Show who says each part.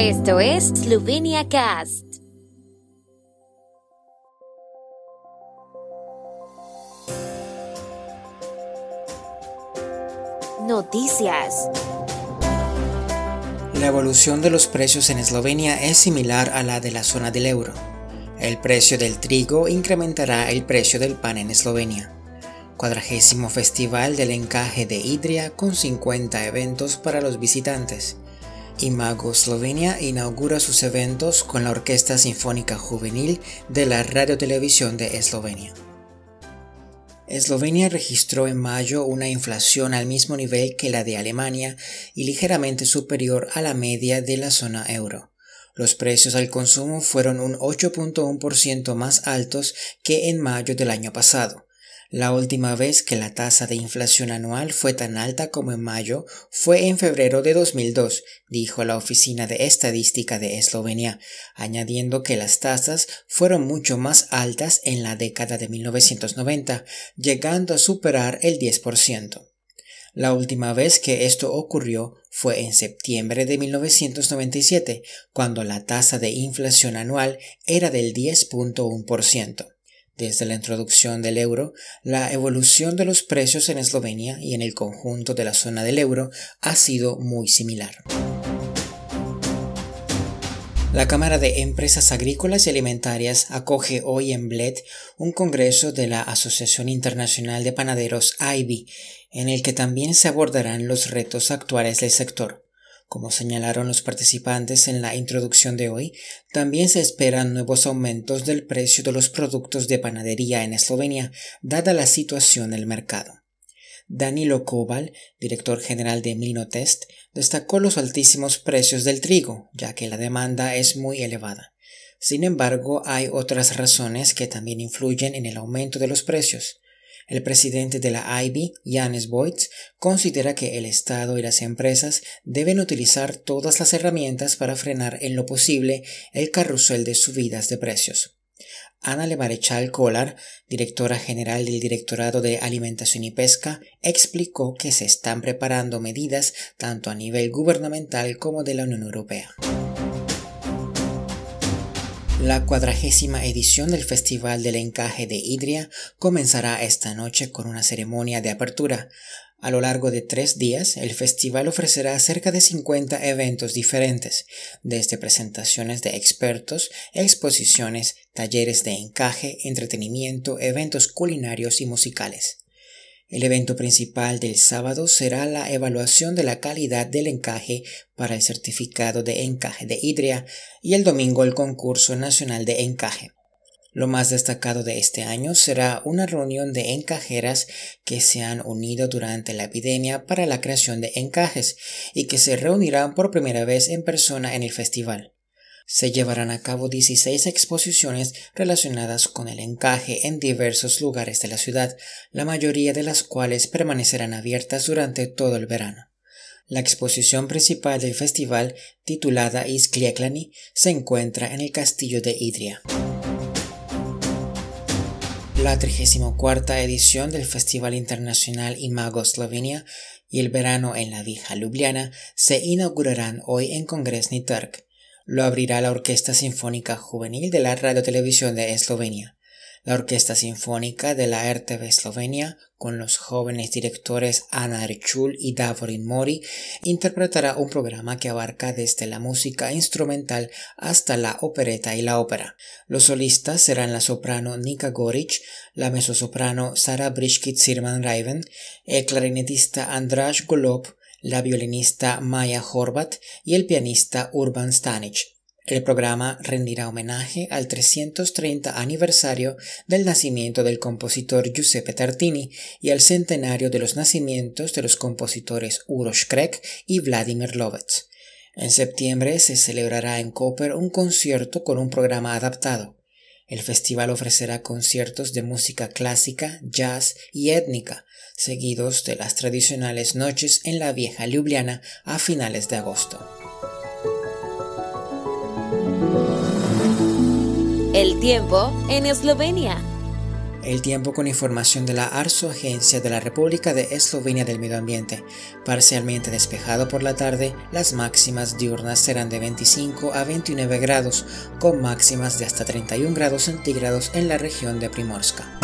Speaker 1: Esto es Slovenia Cast. Noticias.
Speaker 2: La evolución de los precios en Eslovenia es similar a la de la zona del euro. El precio del trigo incrementará el precio del pan en Eslovenia. Cuadragésimo Festival del Encaje de Idria con 50 eventos para los visitantes. Imago Slovenia inaugura sus eventos con la Orquesta Sinfónica Juvenil de la Radio Televisión de Eslovenia. Eslovenia registró en mayo una inflación al mismo nivel que la de Alemania y ligeramente superior a la media de la zona euro. Los precios al consumo fueron un 8.1% más altos que en mayo del año pasado. La última vez que la tasa de inflación anual fue tan alta como en mayo fue en febrero de 2002, dijo la Oficina de Estadística de Eslovenia, añadiendo que las tasas fueron mucho más altas en la década de 1990, llegando a superar el 10%. La última vez que esto ocurrió fue en septiembre de 1997, cuando la tasa de inflación anual era del 10.1%. Desde la introducción del euro, la evolución de los precios en Eslovenia y en el conjunto de la zona del euro ha sido muy similar. La Cámara de Empresas Agrícolas y Alimentarias acoge hoy en Bled un congreso de la Asociación Internacional de Panaderos AIBI, en el que también se abordarán los retos actuales del sector. Como señalaron los participantes en la introducción de hoy, también se esperan nuevos aumentos del precio de los productos de panadería en Eslovenia, dada la situación del mercado. Danilo Koval, director general de Mlinotest, destacó los altísimos precios del trigo, ya que la demanda es muy elevada. Sin embargo, hay otras razones que también influyen en el aumento de los precios. El presidente de la IB, Janes Boyts, considera que el Estado y las empresas deben utilizar todas las herramientas para frenar en lo posible el carrusel de subidas de precios. Ana Lemarechal Kolar, directora general del Directorado de Alimentación y Pesca, explicó que se están preparando medidas tanto a nivel gubernamental como de la Unión Europea. La cuadragésima edición del Festival del Encaje de Idria comenzará esta noche con una ceremonia de apertura. A lo largo de tres días, el festival ofrecerá cerca de 50 eventos diferentes, desde presentaciones de expertos, exposiciones, talleres de encaje, entretenimiento, eventos culinarios y musicales. El evento principal del sábado será la evaluación de la calidad del encaje para el certificado de encaje de Idria y el domingo el concurso nacional de encaje. Lo más destacado de este año será una reunión de encajeras que se han unido durante la epidemia para la creación de encajes y que se reunirán por primera vez en persona en el festival se llevarán a cabo 16 exposiciones relacionadas con el encaje en diversos lugares de la ciudad, la mayoría de las cuales permanecerán abiertas durante todo el verano. La exposición principal del festival, titulada Iskliaklani, se encuentra en el castillo de Idria. La 34 edición del Festival Internacional Imago Slovenia y el verano en la Vieja Ljubljana se inaugurarán hoy en Kongresni Trg lo abrirá la Orquesta Sinfónica Juvenil de la Radio Televisión de Eslovenia. La Orquesta Sinfónica de la RTV Eslovenia, con los jóvenes directores Ana Archul y Davorin Mori, interpretará un programa que abarca desde la música instrumental hasta la opereta y la ópera. Los solistas serán la soprano Nika Goric, la mezzosoprano Sara Briskit Sirman Raven, el clarinetista András Golob, la violinista Maya Horvat y el pianista Urban Stanic. El programa rendirá homenaje al 330 aniversario del nacimiento del compositor Giuseppe Tartini y al centenario de los nacimientos de los compositores Uroš Krek y Vladimir Lovec. En septiembre se celebrará en Koper un concierto con un programa adaptado. El festival ofrecerá conciertos de música clásica, jazz y étnica, seguidos de las tradicionales noches en la vieja Ljubljana a finales de agosto.
Speaker 1: El tiempo en Eslovenia.
Speaker 2: El tiempo con información de la ARSO Agencia de la República de Eslovenia del Medio Ambiente. Parcialmente despejado por la tarde, las máximas diurnas serán de 25 a 29 grados, con máximas de hasta 31 grados centígrados en la región de Primorska.